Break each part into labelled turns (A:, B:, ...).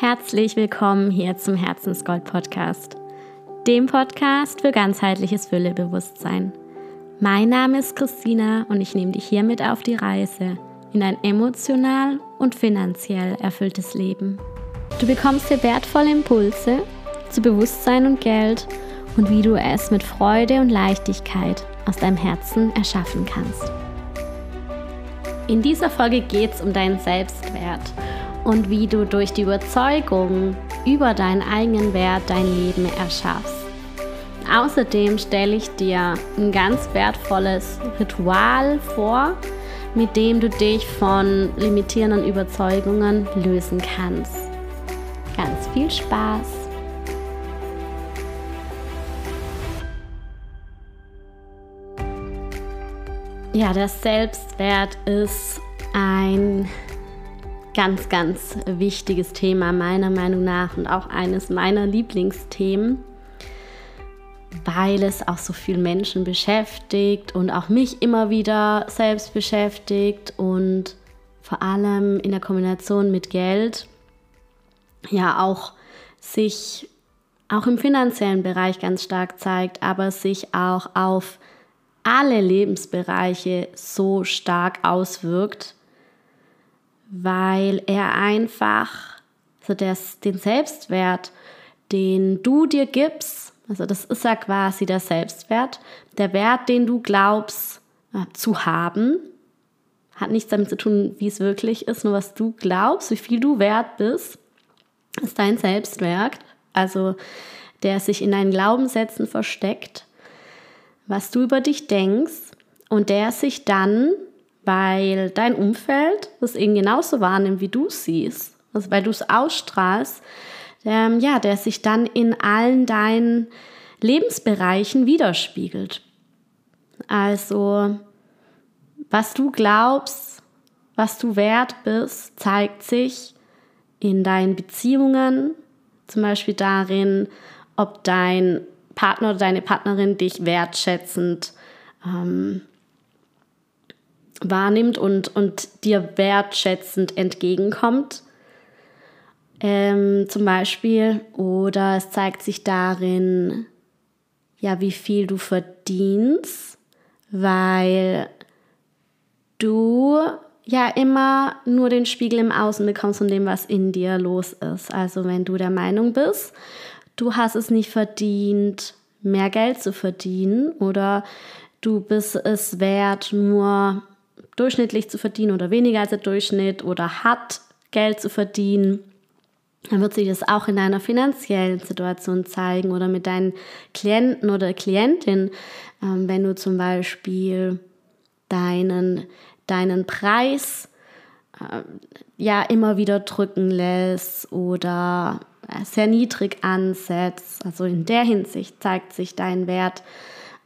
A: Herzlich willkommen hier zum Herzensgold Podcast, dem Podcast für ganzheitliches Füllebewusstsein. Mein Name ist Christina und ich nehme dich hiermit auf die Reise in ein emotional und finanziell erfülltes Leben. Du bekommst hier wertvolle Impulse zu Bewusstsein und Geld und wie du es mit Freude und Leichtigkeit aus deinem Herzen erschaffen kannst. In dieser Folge geht es um deinen Selbstwert und wie du durch die Überzeugung über deinen eigenen Wert dein Leben erschaffst. Außerdem stelle ich dir ein ganz wertvolles Ritual vor, mit dem du dich von limitierenden Überzeugungen lösen kannst. Ganz viel Spaß! Ja, der Selbstwert ist ein ganz, ganz wichtiges Thema meiner Meinung nach und auch eines meiner Lieblingsthemen, weil es auch so viele Menschen beschäftigt und auch mich immer wieder selbst beschäftigt und vor allem in der Kombination mit Geld ja auch sich auch im finanziellen Bereich ganz stark zeigt, aber sich auch auf alle Lebensbereiche so stark auswirkt, weil er einfach so das, den Selbstwert, den du dir gibst, also das ist ja quasi der Selbstwert, der Wert, den du glaubst äh, zu haben, hat nichts damit zu tun, wie es wirklich ist, nur was du glaubst, wie viel du wert bist, ist dein Selbstwert, also der sich in deinen Glaubenssätzen versteckt, was du über dich denkst und der sich dann weil dein Umfeld das eben genauso wahrnimmt, wie du siehst. Also weil du es ausstrahlst, ähm, ja, der sich dann in allen deinen Lebensbereichen widerspiegelt. Also, was du glaubst, was du wert bist, zeigt sich in deinen Beziehungen, zum Beispiel darin, ob dein Partner oder deine Partnerin dich wertschätzend ähm, wahrnimmt und, und dir wertschätzend entgegenkommt. Ähm, zum Beispiel. Oder es zeigt sich darin, ja, wie viel du verdienst, weil du ja immer nur den Spiegel im Außen bekommst von dem, was in dir los ist. Also wenn du der Meinung bist, du hast es nicht verdient, mehr Geld zu verdienen oder du bist es wert, nur durchschnittlich zu verdienen oder weniger als der Durchschnitt oder hat Geld zu verdienen, dann wird sich das auch in deiner finanziellen Situation zeigen oder mit deinen Klienten oder Klientin, ähm, wenn du zum Beispiel deinen, deinen Preis äh, ja immer wieder drücken lässt oder sehr niedrig ansetzt. Also in der Hinsicht zeigt sich dein Wert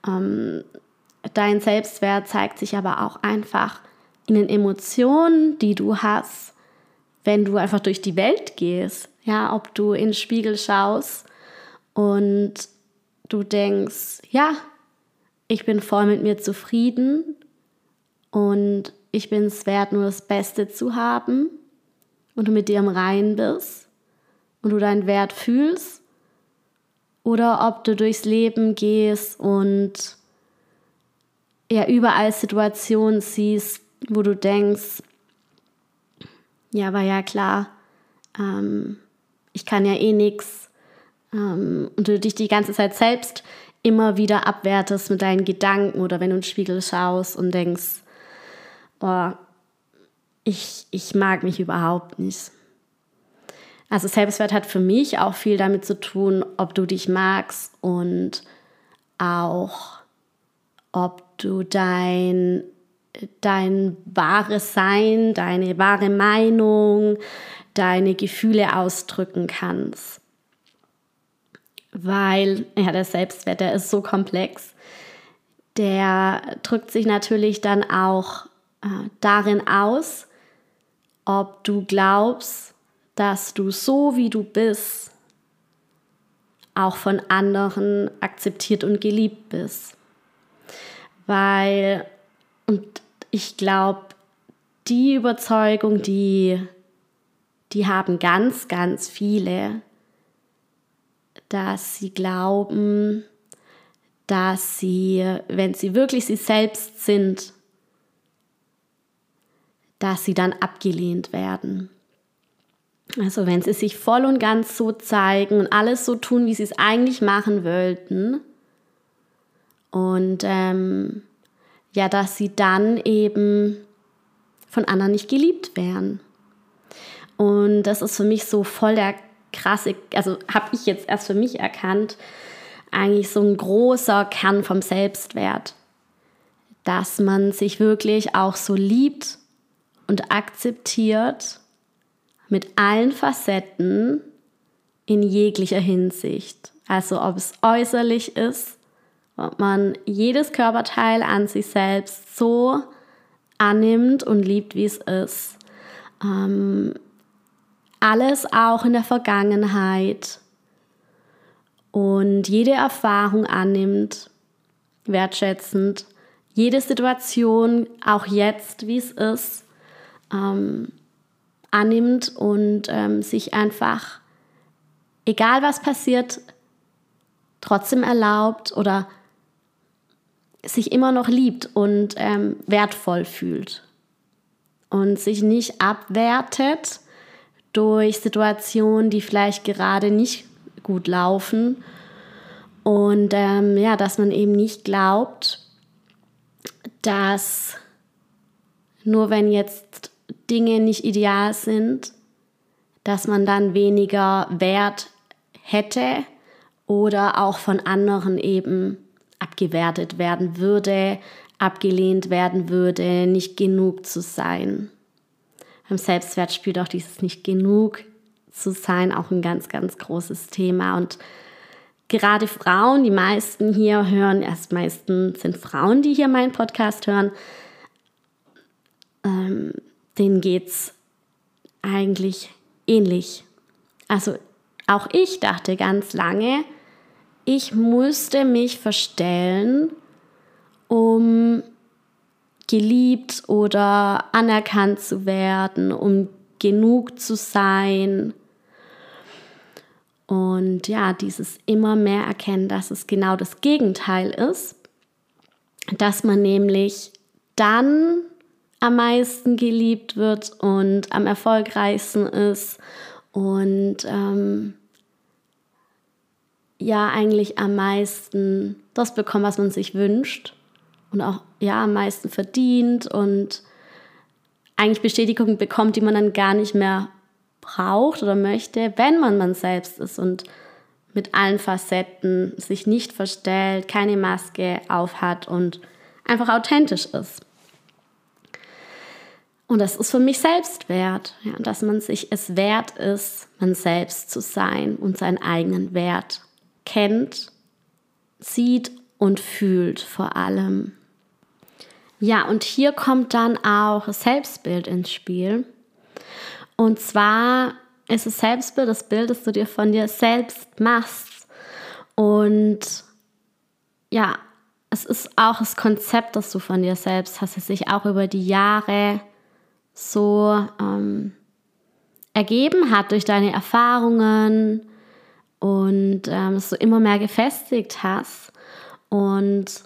A: ähm, Dein Selbstwert zeigt sich aber auch einfach in den Emotionen, die du hast, wenn du einfach durch die Welt gehst. Ja, ob du in den Spiegel schaust und du denkst, ja, ich bin voll mit mir zufrieden und ich bin es wert, nur das Beste zu haben und du mit dir im Reinen bist und du deinen Wert fühlst oder ob du durchs Leben gehst und ja überall Situationen siehst, wo du denkst, ja, war ja klar, ähm, ich kann ja eh nichts ähm, und du dich die ganze Zeit selbst immer wieder abwertest mit deinen Gedanken oder wenn du in den Spiegel schaust und denkst, oh, ich, ich mag mich überhaupt nicht. Also Selbstwert hat für mich auch viel damit zu tun, ob du dich magst und auch ob du dein, dein wahres Sein, deine wahre Meinung, deine Gefühle ausdrücken kannst. Weil, ja, der Selbstwert, der ist so komplex. Der drückt sich natürlich dann auch äh, darin aus, ob du glaubst, dass du so wie du bist, auch von anderen akzeptiert und geliebt bist weil, und ich glaube, die Überzeugung, die, die haben ganz, ganz viele, dass sie glauben, dass sie, wenn sie wirklich sie selbst sind, dass sie dann abgelehnt werden. Also wenn sie sich voll und ganz so zeigen und alles so tun, wie sie es eigentlich machen wollten. Und ähm, ja, dass sie dann eben von anderen nicht geliebt werden. Und das ist für mich so voll der krasse, also habe ich jetzt erst für mich erkannt, eigentlich so ein großer Kern vom Selbstwert, dass man sich wirklich auch so liebt und akzeptiert mit allen Facetten in jeglicher Hinsicht. Also ob es äußerlich ist, ob man jedes Körperteil an sich selbst so annimmt und liebt, wie es ist. Ähm, alles auch in der Vergangenheit und jede Erfahrung annimmt, wertschätzend, jede Situation, auch jetzt, wie es ist, ähm, annimmt und ähm, sich einfach, egal was passiert, trotzdem erlaubt oder sich immer noch liebt und ähm, wertvoll fühlt. Und sich nicht abwertet durch Situationen, die vielleicht gerade nicht gut laufen. Und ähm, ja, dass man eben nicht glaubt, dass nur wenn jetzt Dinge nicht ideal sind, dass man dann weniger Wert hätte oder auch von anderen eben abgewertet werden würde, abgelehnt werden würde, nicht genug zu sein. Beim Selbstwert spielt auch dieses nicht genug zu sein auch ein ganz, ganz großes Thema. Und gerade Frauen, die meisten hier hören, erst meisten sind Frauen, die hier meinen Podcast hören, ähm, denen geht es eigentlich ähnlich. Also auch ich dachte ganz lange, ich musste mich verstellen, um geliebt oder anerkannt zu werden, um genug zu sein. Und ja, dieses immer mehr erkennen, dass es genau das Gegenteil ist, dass man nämlich dann am meisten geliebt wird und am erfolgreichsten ist und ähm, ja eigentlich am meisten das bekommt, was man sich wünscht und auch ja am meisten verdient und eigentlich Bestätigung bekommt, die man dann gar nicht mehr braucht oder möchte, wenn man man selbst ist und mit allen Facetten sich nicht verstellt, keine Maske aufhat und einfach authentisch ist. Und das ist für mich Selbstwert, ja, dass man sich es wert ist, man selbst zu sein und seinen eigenen Wert kennt, sieht und fühlt vor allem. Ja, und hier kommt dann auch Selbstbild ins Spiel. Und zwar ist es Selbstbild das Bild, das du dir von dir selbst machst. Und ja, es ist auch das Konzept, das du von dir selbst hast, das sich auch über die Jahre so ähm, ergeben hat durch deine Erfahrungen und ähm, dass du immer mehr gefestigt hast. Und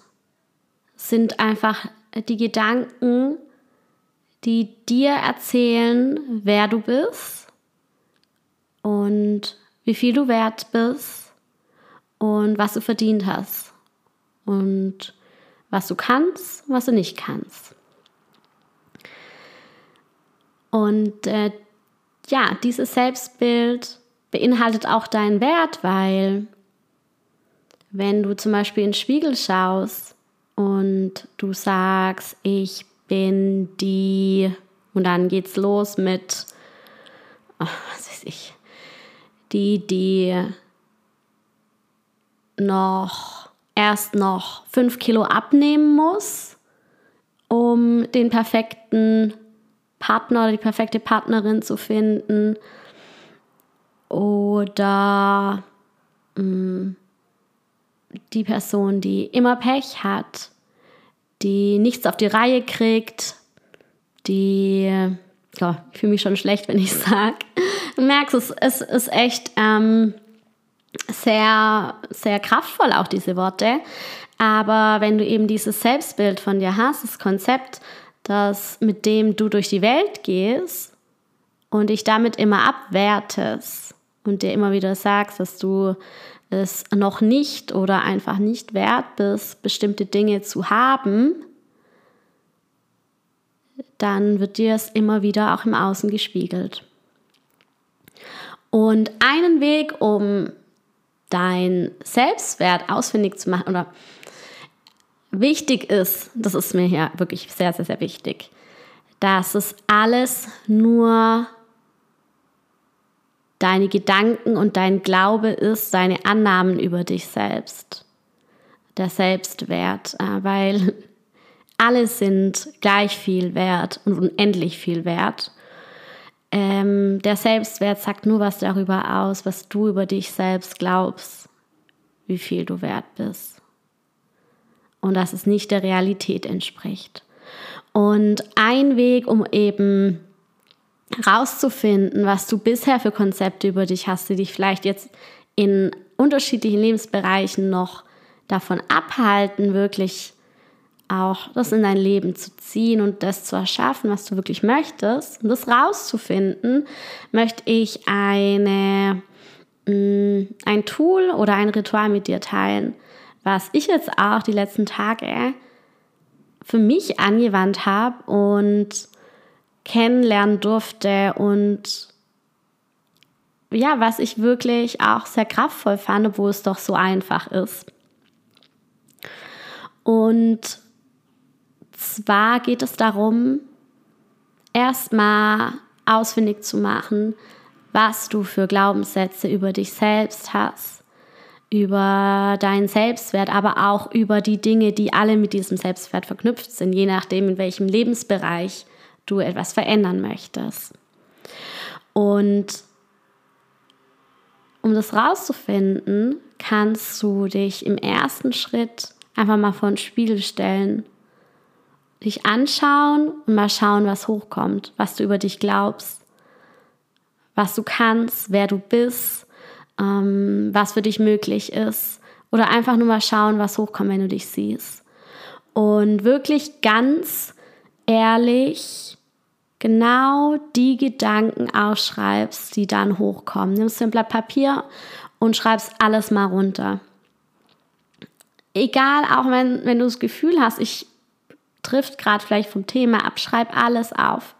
A: sind einfach die Gedanken, die dir erzählen, wer du bist und wie viel du wert bist und was du verdient hast und was du kannst, was du nicht kannst. Und äh, ja, dieses Selbstbild beinhaltet auch deinen Wert, weil wenn du zum Beispiel in den Spiegel schaust und du sagst, ich bin die, und dann geht's los mit, oh, was weiß ich, die, die noch erst noch fünf Kilo abnehmen muss, um den perfekten Partner oder die perfekte Partnerin zu finden. Oder mm, die Person, die immer Pech hat, die nichts auf die Reihe kriegt, die, ja, ich fühle mich schon schlecht, wenn ich sage, du merkst, es, es ist echt ähm, sehr, sehr kraftvoll, auch diese Worte. Aber wenn du eben dieses Selbstbild von dir hast, das Konzept, das, mit dem du durch die Welt gehst und dich damit immer abwertest und dir immer wieder sagst, dass du es noch nicht oder einfach nicht wert bist, bestimmte Dinge zu haben, dann wird dir es immer wieder auch im Außen gespiegelt. Und einen Weg, um dein Selbstwert ausfindig zu machen oder wichtig ist, das ist mir hier wirklich sehr, sehr, sehr wichtig, dass es alles nur deine Gedanken und dein Glaube ist, deine Annahmen über dich selbst, der Selbstwert, äh, weil alle sind gleich viel wert und unendlich viel wert. Ähm, der Selbstwert sagt nur was darüber aus, was du über dich selbst glaubst, wie viel du wert bist. Und dass es nicht der Realität entspricht. Und ein Weg, um eben rauszufinden, was du bisher für Konzepte über dich hast, die dich vielleicht jetzt in unterschiedlichen Lebensbereichen noch davon abhalten, wirklich auch das in dein Leben zu ziehen und das zu erschaffen, was du wirklich möchtest. Und das rauszufinden, möchte ich eine, mm, ein Tool oder ein Ritual mit dir teilen, was ich jetzt auch die letzten Tage für mich angewandt habe und kennenlernen durfte und ja, was ich wirklich auch sehr kraftvoll fand, obwohl es doch so einfach ist. Und zwar geht es darum, erstmal ausfindig zu machen, was du für Glaubenssätze über dich selbst hast, über deinen Selbstwert, aber auch über die Dinge, die alle mit diesem Selbstwert verknüpft sind, je nachdem, in welchem Lebensbereich du etwas verändern möchtest. Und um das rauszufinden, kannst du dich im ersten Schritt einfach mal vor den Spiegel stellen dich anschauen und mal schauen, was hochkommt, was du über dich glaubst, was du kannst, wer du bist, ähm, was für dich möglich ist. Oder einfach nur mal schauen, was hochkommt, wenn du dich siehst. Und wirklich ganz ehrlich genau die Gedanken aufschreibst, die dann hochkommen. Nimmst du ein Blatt Papier und schreibst alles mal runter. Egal, auch wenn, wenn du das Gefühl hast, ich trifft gerade vielleicht vom Thema ab, schreib alles auf.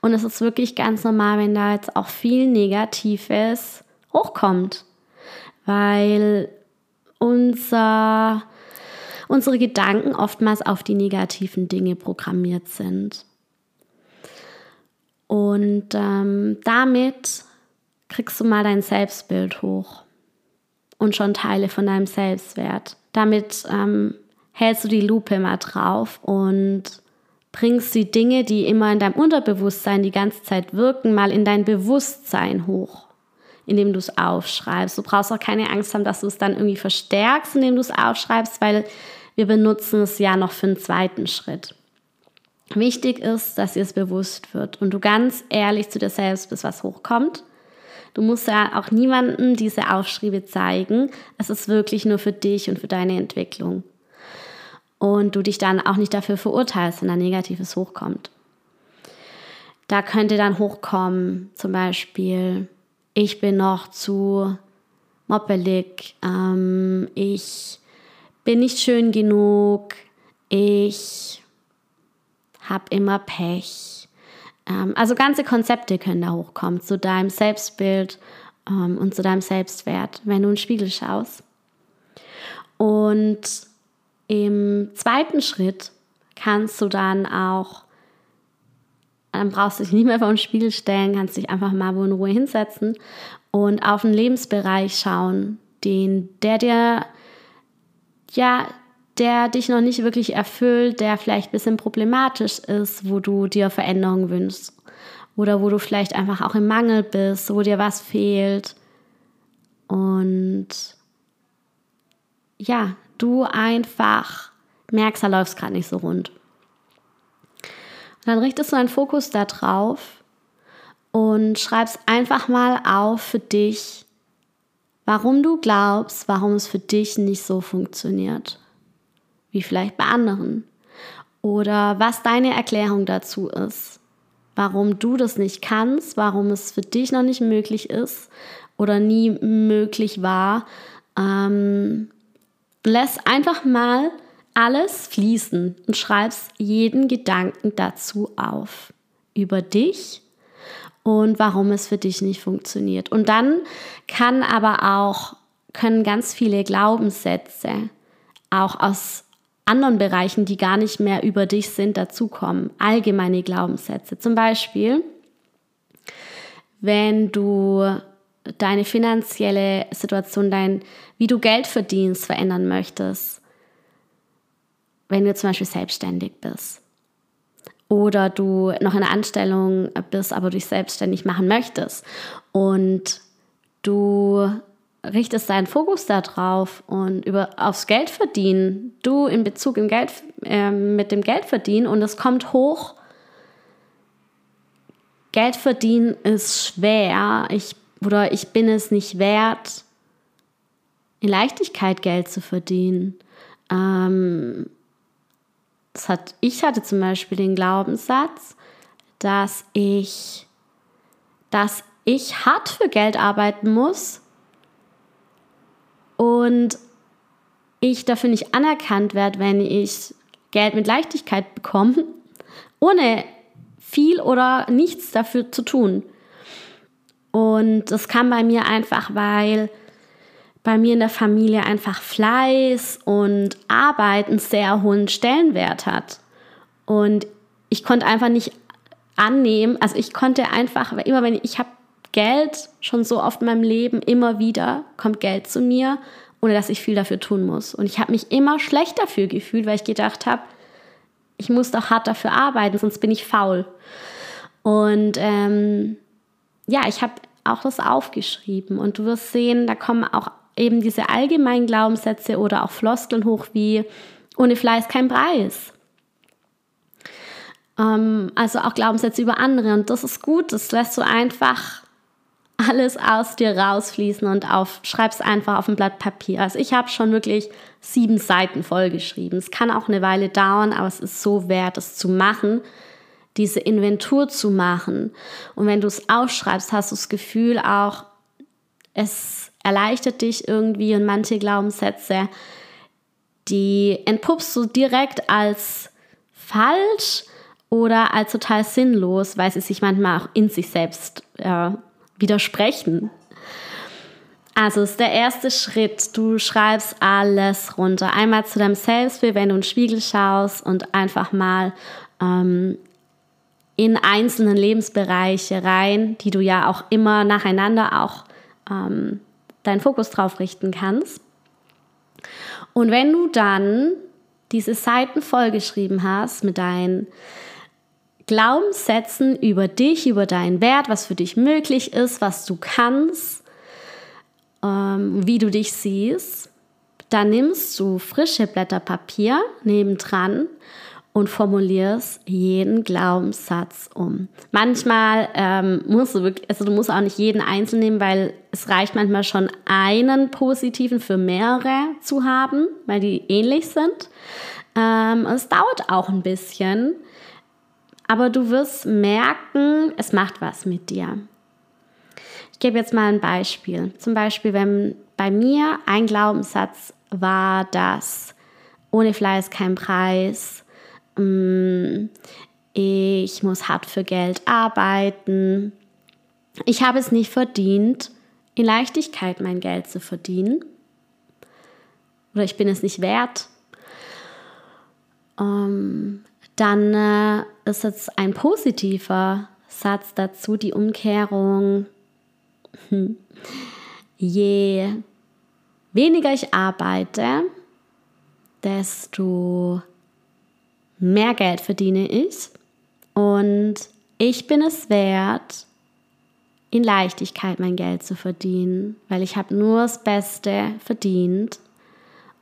A: Und es ist wirklich ganz normal, wenn da jetzt auch viel Negatives hochkommt, weil unser, unsere Gedanken oftmals auf die negativen Dinge programmiert sind. Und ähm, damit kriegst du mal dein Selbstbild hoch und schon Teile von deinem Selbstwert. Damit ähm, hältst du die Lupe mal drauf und bringst die Dinge, die immer in deinem Unterbewusstsein die ganze Zeit wirken, mal in dein Bewusstsein hoch, indem du es aufschreibst. Du brauchst auch keine Angst haben, dass du es dann irgendwie verstärkst, indem du es aufschreibst, weil wir benutzen es ja noch für einen zweiten Schritt. Wichtig ist, dass dir es bewusst wird und du ganz ehrlich zu dir selbst bist, was hochkommt. Du musst ja auch niemandem diese Aufschriebe zeigen. Es ist wirklich nur für dich und für deine Entwicklung und du dich dann auch nicht dafür verurteilst, wenn da Negatives hochkommt. Da könnte dann hochkommen, zum Beispiel, ich bin noch zu moppelig, ähm, ich bin nicht schön genug, ich habe immer Pech. Ähm, also ganze Konzepte können da hochkommen zu deinem Selbstbild ähm, und zu deinem Selbstwert, wenn du in den Spiegel schaust. Und im zweiten Schritt kannst du dann auch, dann brauchst du dich nicht mehr vor den Spiegel stellen, kannst dich einfach mal wo in Ruhe hinsetzen und auf einen Lebensbereich schauen, den, der dir, ja, der dich noch nicht wirklich erfüllt, der vielleicht ein bisschen problematisch ist, wo du dir Veränderungen wünschst. Oder wo du vielleicht einfach auch im Mangel bist, wo dir was fehlt. Und ja, du einfach merkst, da läuft es gerade nicht so rund. Und dann richtest du deinen Fokus da drauf und schreib's einfach mal auf für dich, warum du glaubst, warum es für dich nicht so funktioniert, wie vielleicht bei anderen. Oder was deine Erklärung dazu ist, warum du das nicht kannst, warum es für dich noch nicht möglich ist oder nie möglich war. Ähm, lass einfach mal alles fließen und schreibst jeden Gedanken dazu auf. Über dich und warum es für dich nicht funktioniert. Und dann kann aber auch, können ganz viele Glaubenssätze auch aus anderen Bereichen, die gar nicht mehr über dich sind, dazukommen. Allgemeine Glaubenssätze. Zum Beispiel, wenn du deine finanzielle Situation, dein, wie du Geld verdienst, verändern möchtest. Wenn du zum Beispiel selbstständig bist oder du noch in einer Anstellung bist, aber dich selbstständig machen möchtest und du richtest deinen Fokus darauf und über aufs Geld verdienen, du in Bezug im Geld äh, mit dem Geld verdienen und es kommt hoch. Geld verdienen ist schwer, ich oder ich bin es nicht wert, in Leichtigkeit Geld zu verdienen. Ähm, das hat, ich hatte zum Beispiel den Glaubenssatz, dass ich, dass ich hart für Geld arbeiten muss und ich dafür nicht anerkannt werde, wenn ich Geld mit Leichtigkeit bekomme, ohne viel oder nichts dafür zu tun. Und das kam bei mir einfach, weil bei mir in der Familie einfach Fleiß und Arbeit einen sehr hohen Stellenwert hat. Und ich konnte einfach nicht annehmen, also ich konnte einfach, immer wenn ich, ich habe Geld schon so oft in meinem Leben, immer wieder kommt Geld zu mir, ohne dass ich viel dafür tun muss. Und ich habe mich immer schlecht dafür gefühlt, weil ich gedacht habe, ich muss doch hart dafür arbeiten, sonst bin ich faul. Und ähm, ja, ich habe auch das aufgeschrieben und du wirst sehen, da kommen auch eben diese allgemeinen Glaubenssätze oder auch Floskeln hoch wie ohne Fleiß kein Preis. Ähm, also auch Glaubenssätze über andere und das ist gut, das lässt du einfach alles aus dir rausfließen und auf, schreib's einfach auf ein Blatt Papier. Also ich habe schon wirklich sieben Seiten vollgeschrieben. Es kann auch eine Weile dauern, aber es ist so wert, es zu machen, diese Inventur zu machen. Und wenn du es aufschreibst, hast du das Gefühl auch, es erleichtert dich irgendwie und manche Glaubenssätze, die entpuppst du direkt als falsch oder als total sinnlos, weil sie sich manchmal auch in sich selbst äh, widersprechen. Also ist der erste Schritt, du schreibst alles runter. Einmal zu deinem Selbstbild, wenn du in den Spiegel schaust und einfach mal ähm, in einzelnen Lebensbereiche rein, die du ja auch immer nacheinander auch ähm, deinen Fokus drauf richten kannst. Und wenn du dann diese Seiten vollgeschrieben hast mit deinen Glaubenssätzen über dich, über deinen Wert, was für dich möglich ist, was du kannst, ähm, wie du dich siehst, dann nimmst du frische Blätter Papier nebendran und formulierst jeden Glaubenssatz um. Manchmal ähm, musst du wirklich, also du musst auch nicht jeden einzeln nehmen, weil es reicht manchmal schon einen positiven für mehrere zu haben, weil die ähnlich sind. Ähm, es dauert auch ein bisschen, aber du wirst merken, es macht was mit dir. Ich gebe jetzt mal ein Beispiel. Zum Beispiel, wenn bei mir ein Glaubenssatz war, dass ohne Fleiß kein Preis, Mm, ich muss hart für Geld arbeiten. Ich habe es nicht verdient, in Leichtigkeit mein Geld zu verdienen. Oder ich bin es nicht wert. Ähm, dann äh, ist jetzt ein positiver Satz dazu, die Umkehrung. Hm. Je weniger ich arbeite, desto mehr Geld verdiene ich und ich bin es wert, in Leichtigkeit mein Geld zu verdienen, weil ich habe nur das Beste verdient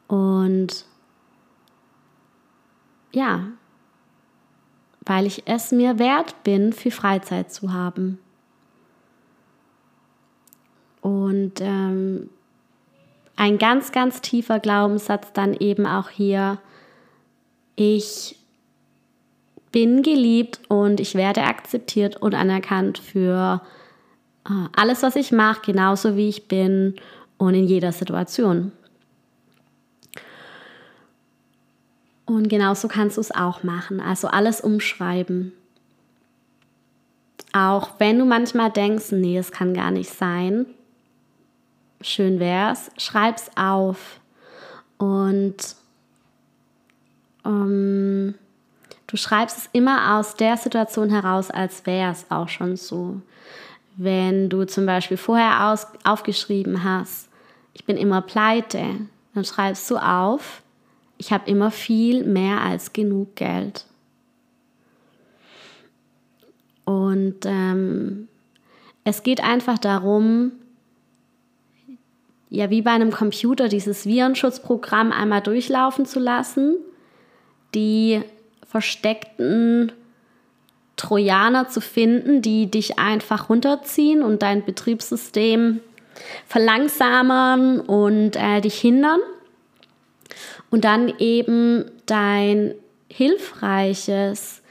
A: und ja, weil ich es mir wert bin, viel Freizeit zu haben. Und ähm, ein ganz, ganz tiefer Glaubenssatz dann eben auch hier, ich bin geliebt und ich werde akzeptiert und anerkannt für äh, alles, was ich mache, genauso wie ich bin und in jeder Situation. Und genauso kannst du es auch machen. Also alles umschreiben. Auch wenn du manchmal denkst, nee, es kann gar nicht sein. Schön wär's, schreib's auf. Und ähm, du schreibst es immer aus der Situation heraus, als wäre es auch schon so. Wenn du zum Beispiel vorher aus, aufgeschrieben hast, ich bin immer pleite, dann schreibst du auf, ich habe immer viel mehr als genug Geld. Und ähm, es geht einfach darum, ja, wie bei einem Computer, dieses Virenschutzprogramm einmal durchlaufen zu lassen, die versteckten Trojaner zu finden, die dich einfach runterziehen und dein Betriebssystem verlangsamen und äh, dich hindern und dann eben dein hilfreiches,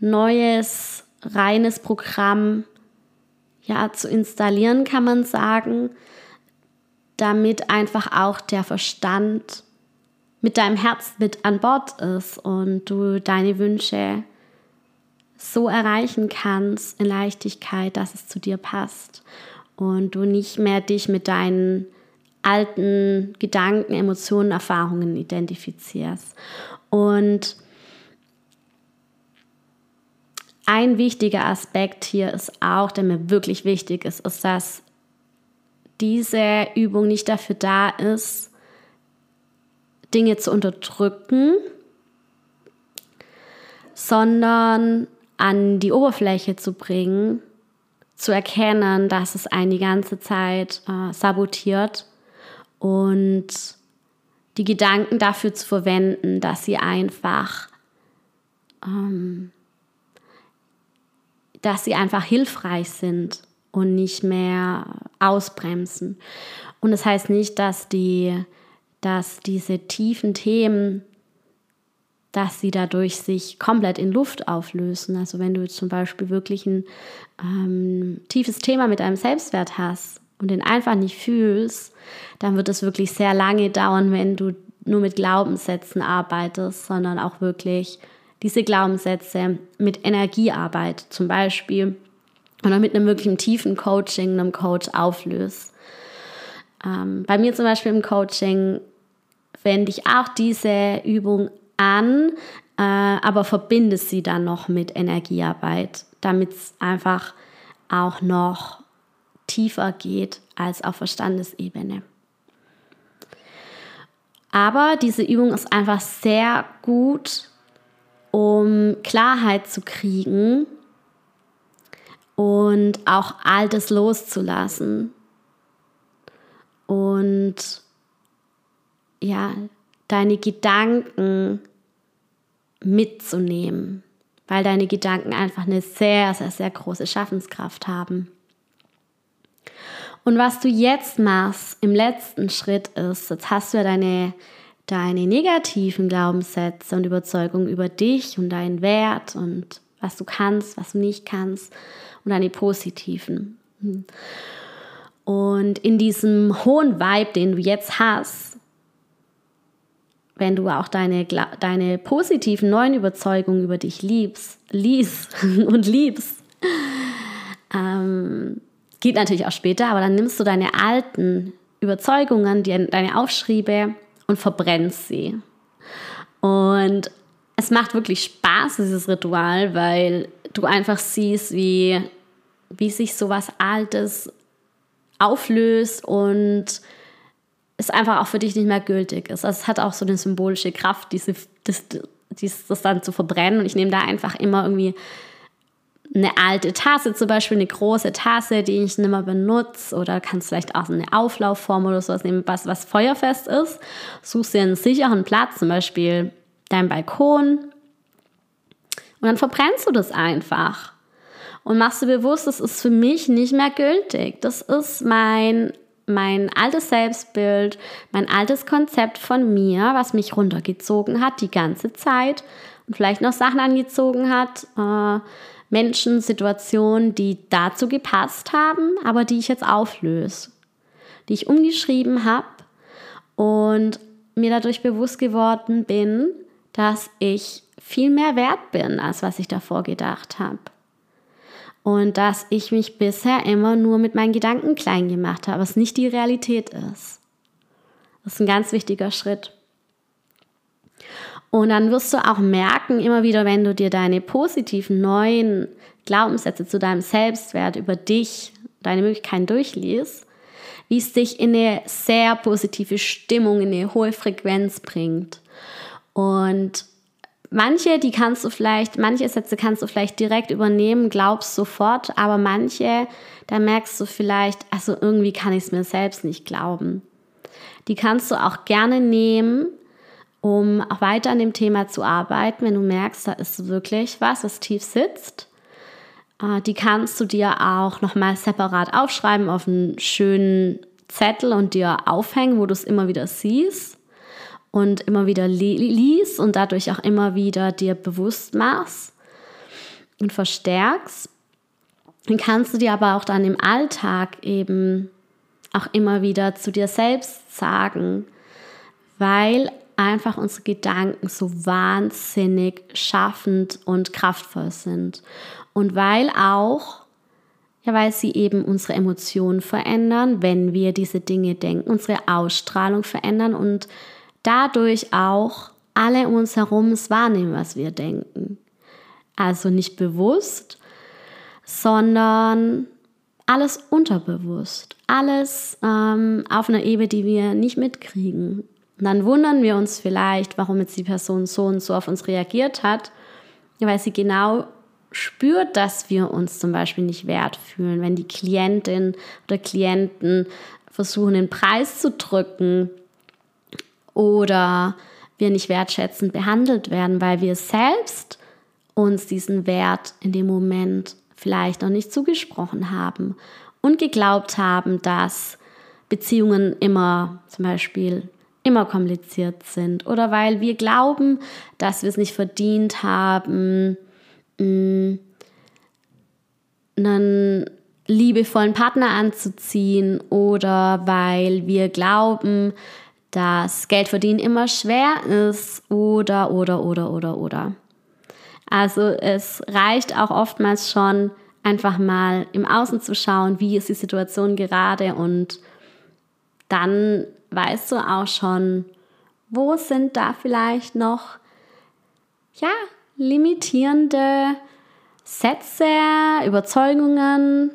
A: neues, reines Programm ja, zu installieren, kann man sagen, damit einfach auch der Verstand mit deinem Herz mit an Bord ist und du deine Wünsche so erreichen kannst in Leichtigkeit, dass es zu dir passt und du nicht mehr dich mit deinen alten Gedanken, Emotionen, Erfahrungen identifizierst. Und ein wichtiger Aspekt hier ist auch, der mir wirklich wichtig ist, ist, dass diese Übung nicht dafür da ist, Dinge zu unterdrücken, sondern an die Oberfläche zu bringen, zu erkennen, dass es einen die ganze Zeit äh, sabotiert und die Gedanken dafür zu verwenden, dass sie einfach, ähm, dass sie einfach hilfreich sind und nicht mehr ausbremsen. Und das heißt nicht, dass die, dass diese tiefen Themen, dass sie dadurch sich komplett in Luft auflösen. Also wenn du zum Beispiel wirklich ein ähm, tiefes Thema mit deinem Selbstwert hast und den einfach nicht fühlst, dann wird es wirklich sehr lange dauern, wenn du nur mit Glaubenssätzen arbeitest, sondern auch wirklich diese Glaubenssätze mit Energiearbeit zum Beispiel oder mit einem wirklichen tiefen Coaching, einem Coach auflöst. Ähm, bei mir zum Beispiel im Coaching wende ich auch diese Übung an, äh, aber verbinde sie dann noch mit Energiearbeit, damit es einfach auch noch tiefer geht als auf Verstandesebene. Aber diese Übung ist einfach sehr gut, um Klarheit zu kriegen und auch Altes loszulassen. Und ja, deine Gedanken mitzunehmen, weil deine Gedanken einfach eine sehr, sehr, sehr große Schaffenskraft haben. Und was du jetzt machst im letzten Schritt ist, jetzt hast du ja deine, deine negativen Glaubenssätze und Überzeugungen über dich und deinen Wert und was du kannst, was du nicht kannst und deine positiven. Und in diesem hohen Vibe, den du jetzt hast, wenn du auch deine, deine positiven neuen Überzeugungen über dich liebst, liest und liebst, ähm, Geht natürlich auch später, aber dann nimmst du deine alten Überzeugungen, deine Aufschriebe und verbrennst sie. Und es macht wirklich Spaß, dieses Ritual, weil du einfach siehst, wie, wie sich sowas Altes auflöst und es einfach auch für dich nicht mehr gültig ist. Also es hat auch so eine symbolische Kraft, diese, das, das dann zu verbrennen. Und ich nehme da einfach immer irgendwie eine alte Tasse, zum Beispiel eine große Tasse, die ich nicht mehr benutze, oder kannst vielleicht auch eine Auflaufform oder sowas nehmen, was, was feuerfest ist. Suchst dir einen sicheren Platz, zum Beispiel deinen Balkon, und dann verbrennst du das einfach. Und machst du bewusst, das ist für mich nicht mehr gültig. Das ist mein, mein altes Selbstbild, mein altes Konzept von mir, was mich runtergezogen hat die ganze Zeit und vielleicht noch Sachen angezogen hat. Äh, Menschen, Situationen, die dazu gepasst haben, aber die ich jetzt auflöse, die ich umgeschrieben habe und mir dadurch bewusst geworden bin, dass ich viel mehr wert bin, als was ich davor gedacht habe. Und dass ich mich bisher immer nur mit meinen Gedanken klein gemacht habe, was nicht die Realität ist. Das ist ein ganz wichtiger Schritt. Und dann wirst du auch merken, immer wieder, wenn du dir deine positiven neuen Glaubenssätze zu deinem Selbstwert über dich, deine Möglichkeiten durchliest, wie es dich in eine sehr positive Stimmung, in eine hohe Frequenz bringt. Und manche, die kannst du vielleicht, manche Sätze kannst du vielleicht direkt übernehmen, glaubst sofort, aber manche, da merkst du vielleicht, also irgendwie kann ich es mir selbst nicht glauben. Die kannst du auch gerne nehmen, um auch weiter an dem Thema zu arbeiten, wenn du merkst, da ist wirklich was, was tief sitzt. Äh, die kannst du dir auch nochmal separat aufschreiben auf einen schönen Zettel und dir aufhängen, wo du es immer wieder siehst und immer wieder li liest und dadurch auch immer wieder dir bewusst machst und verstärkst. Dann kannst du dir aber auch dann im Alltag eben auch immer wieder zu dir selbst sagen, weil einfach unsere Gedanken so wahnsinnig schaffend und kraftvoll sind. Und weil auch, ja, weil sie eben unsere Emotionen verändern, wenn wir diese Dinge denken, unsere Ausstrahlung verändern und dadurch auch alle um uns herum es wahrnehmen, was wir denken. Also nicht bewusst, sondern alles unterbewusst, alles ähm, auf einer Ebene, die wir nicht mitkriegen. Und dann wundern wir uns vielleicht, warum jetzt die Person so und so auf uns reagiert hat, weil sie genau spürt, dass wir uns zum Beispiel nicht wert fühlen, wenn die Klientin oder Klienten versuchen, den Preis zu drücken oder wir nicht wertschätzend behandelt werden, weil wir selbst uns diesen Wert in dem Moment vielleicht noch nicht zugesprochen haben und geglaubt haben, dass Beziehungen immer zum Beispiel immer kompliziert sind oder weil wir glauben, dass wir es nicht verdient haben, einen liebevollen Partner anzuziehen oder weil wir glauben, dass Geld verdienen immer schwer ist oder, oder, oder, oder, oder. Also es reicht auch oftmals schon, einfach mal im Außen zu schauen, wie ist die Situation gerade und dann weißt du auch schon, wo sind da vielleicht noch, ja, limitierende Sätze, Überzeugungen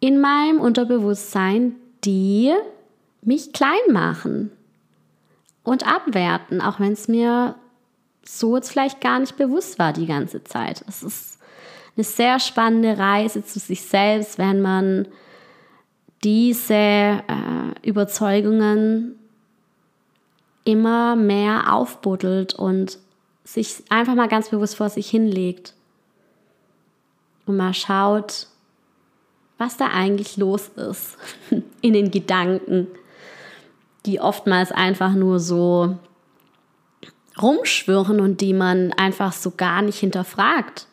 A: in meinem Unterbewusstsein, die mich klein machen und abwerten, auch wenn es mir so jetzt vielleicht gar nicht bewusst war die ganze Zeit. Es ist eine sehr spannende Reise zu sich selbst, wenn man diese äh, Überzeugungen immer mehr aufbuddelt und sich einfach mal ganz bewusst vor sich hinlegt und mal schaut, was da eigentlich los ist in den Gedanken, die oftmals einfach nur so rumschwirren und die man einfach so gar nicht hinterfragt.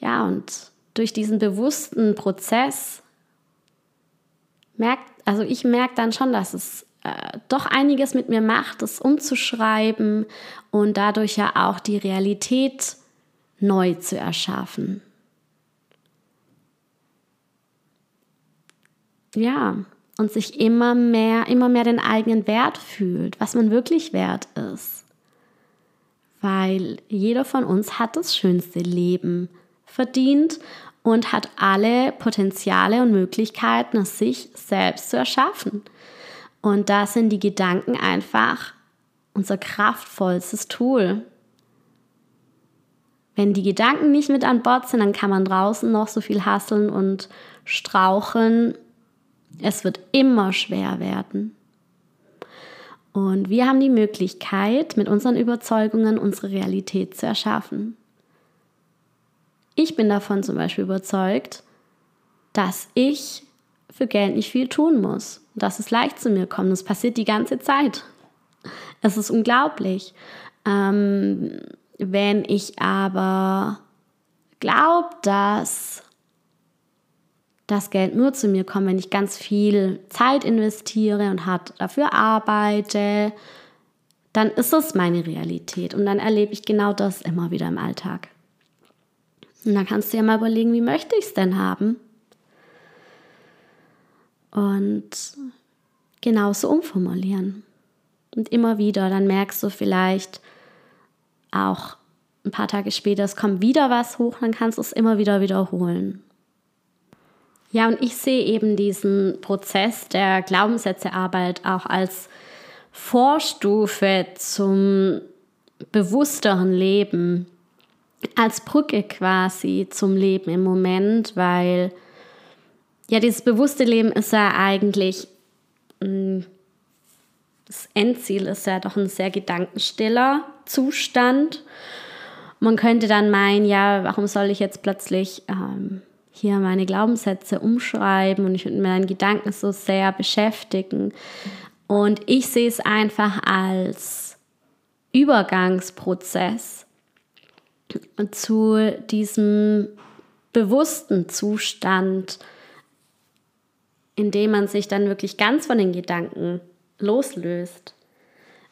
A: Ja, und durch diesen bewussten Prozess merkt, also ich merke dann schon, dass es äh, doch einiges mit mir macht, das umzuschreiben und dadurch ja auch die Realität neu zu erschaffen. Ja, und sich immer mehr, immer mehr den eigenen Wert fühlt, was man wirklich wert ist. Weil jeder von uns hat das schönste Leben verdient und hat alle Potenziale und Möglichkeiten, es sich selbst zu erschaffen. Und da sind die Gedanken einfach unser kraftvollstes Tool. Wenn die Gedanken nicht mit an Bord sind, dann kann man draußen noch so viel hasseln und straucheln. Es wird immer schwer werden. Und wir haben die Möglichkeit, mit unseren Überzeugungen unsere Realität zu erschaffen. Ich bin davon zum Beispiel überzeugt, dass ich für Geld nicht viel tun muss, dass es leicht zu mir kommt. Das passiert die ganze Zeit. Es ist unglaublich. Ähm, wenn ich aber glaube, dass das Geld nur zu mir kommt, wenn ich ganz viel Zeit investiere und hart dafür arbeite, dann ist es meine Realität und dann erlebe ich genau das immer wieder im Alltag. Und dann kannst du ja mal überlegen, wie möchte ich es denn haben? Und genauso umformulieren. Und immer wieder, dann merkst du vielleicht auch ein paar Tage später, es kommt wieder was hoch, dann kannst du es immer wieder wiederholen. Ja, und ich sehe eben diesen Prozess der Glaubenssätzearbeit auch als Vorstufe zum bewussteren Leben, als Brücke quasi zum Leben im Moment, weil ja, dieses bewusste Leben ist ja eigentlich, mm, das Endziel ist ja doch ein sehr gedankenstiller Zustand. Man könnte dann meinen, ja, warum soll ich jetzt plötzlich ähm, hier meine Glaubenssätze umschreiben und ich mit meinen Gedanken so sehr beschäftigen. Und ich sehe es einfach als Übergangsprozess zu diesem bewussten Zustand, in dem man sich dann wirklich ganz von den Gedanken loslöst,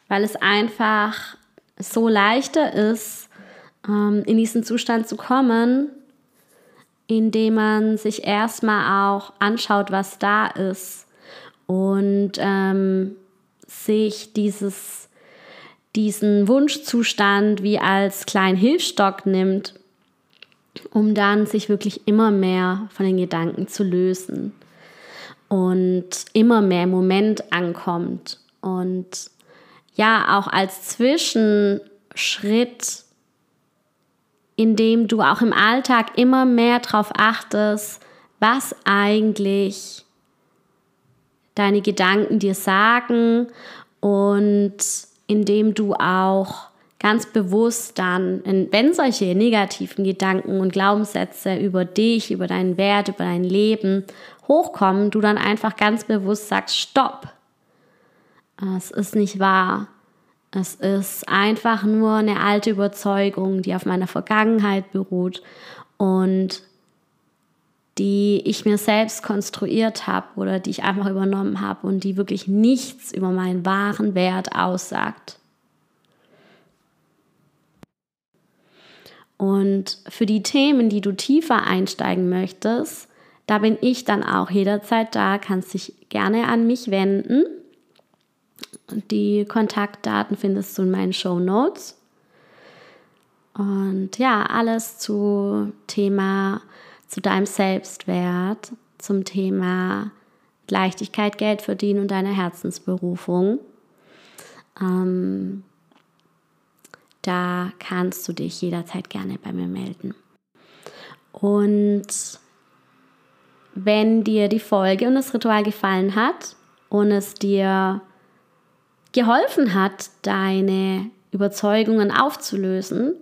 A: weil es einfach so leichter ist, ähm, in diesen Zustand zu kommen, indem man sich erstmal auch anschaut, was da ist. Und ähm, sich dieses, diesen Wunschzustand wie als kleinen Hilfsstock nimmt, um dann sich wirklich immer mehr von den Gedanken zu lösen und immer mehr im Moment ankommt. Und ja auch als Zwischenschritt, in dem du auch im Alltag immer mehr darauf achtest, was eigentlich deine Gedanken dir sagen und indem du auch ganz bewusst dann, wenn solche negativen Gedanken und Glaubenssätze über dich, über deinen Wert, über dein Leben hochkommen, du dann einfach ganz bewusst sagst, stopp. Es ist nicht wahr. Es ist einfach nur eine alte Überzeugung, die auf meiner Vergangenheit beruht und die ich mir selbst konstruiert habe oder die ich einfach übernommen habe und die wirklich nichts über meinen wahren Wert aussagt. Und für die Themen, die du tiefer einsteigen möchtest, da bin ich dann auch jederzeit da, kannst dich gerne an mich wenden. Die Kontaktdaten findest du in meinen Show Notes. Und ja, alles zu Thema, zu deinem Selbstwert, zum Thema Leichtigkeit, Geld verdienen und deine Herzensberufung. Ähm, da kannst du dich jederzeit gerne bei mir melden. Und wenn dir die Folge und das Ritual gefallen hat und es dir geholfen hat, deine Überzeugungen aufzulösen,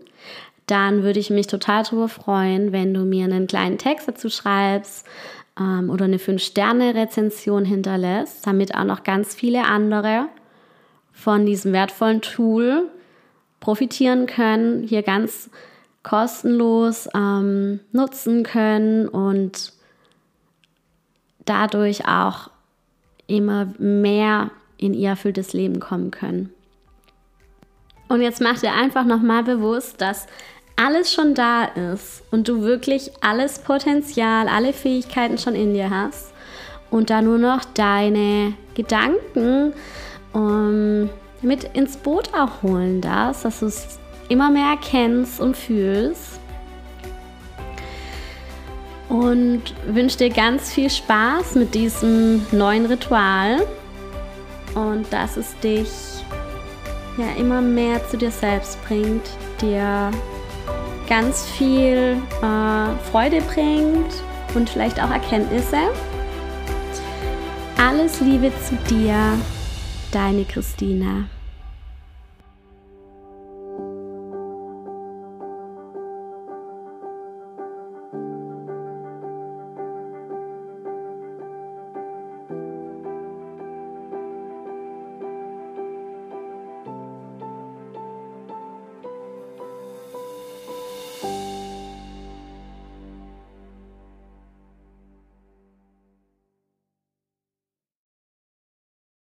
A: dann würde ich mich total darüber freuen, wenn du mir einen kleinen Text dazu schreibst ähm, oder eine 5-Sterne-Rezension hinterlässt, damit auch noch ganz viele andere von diesem wertvollen Tool profitieren können, hier ganz kostenlos ähm, nutzen können und dadurch auch immer mehr in ihr erfülltes Leben kommen können. Und jetzt mach dir einfach nochmal bewusst, dass alles schon da ist und du wirklich alles Potenzial, alle Fähigkeiten schon in dir hast und da nur noch deine Gedanken um, mit ins Boot auch holen darfst, dass du es immer mehr erkennst und fühlst. Und wünsche dir ganz viel Spaß mit diesem neuen Ritual. Und dass es dich ja immer mehr zu dir selbst bringt, dir ganz viel äh, Freude bringt und vielleicht auch Erkenntnisse. Alles Liebe zu dir, deine Christina.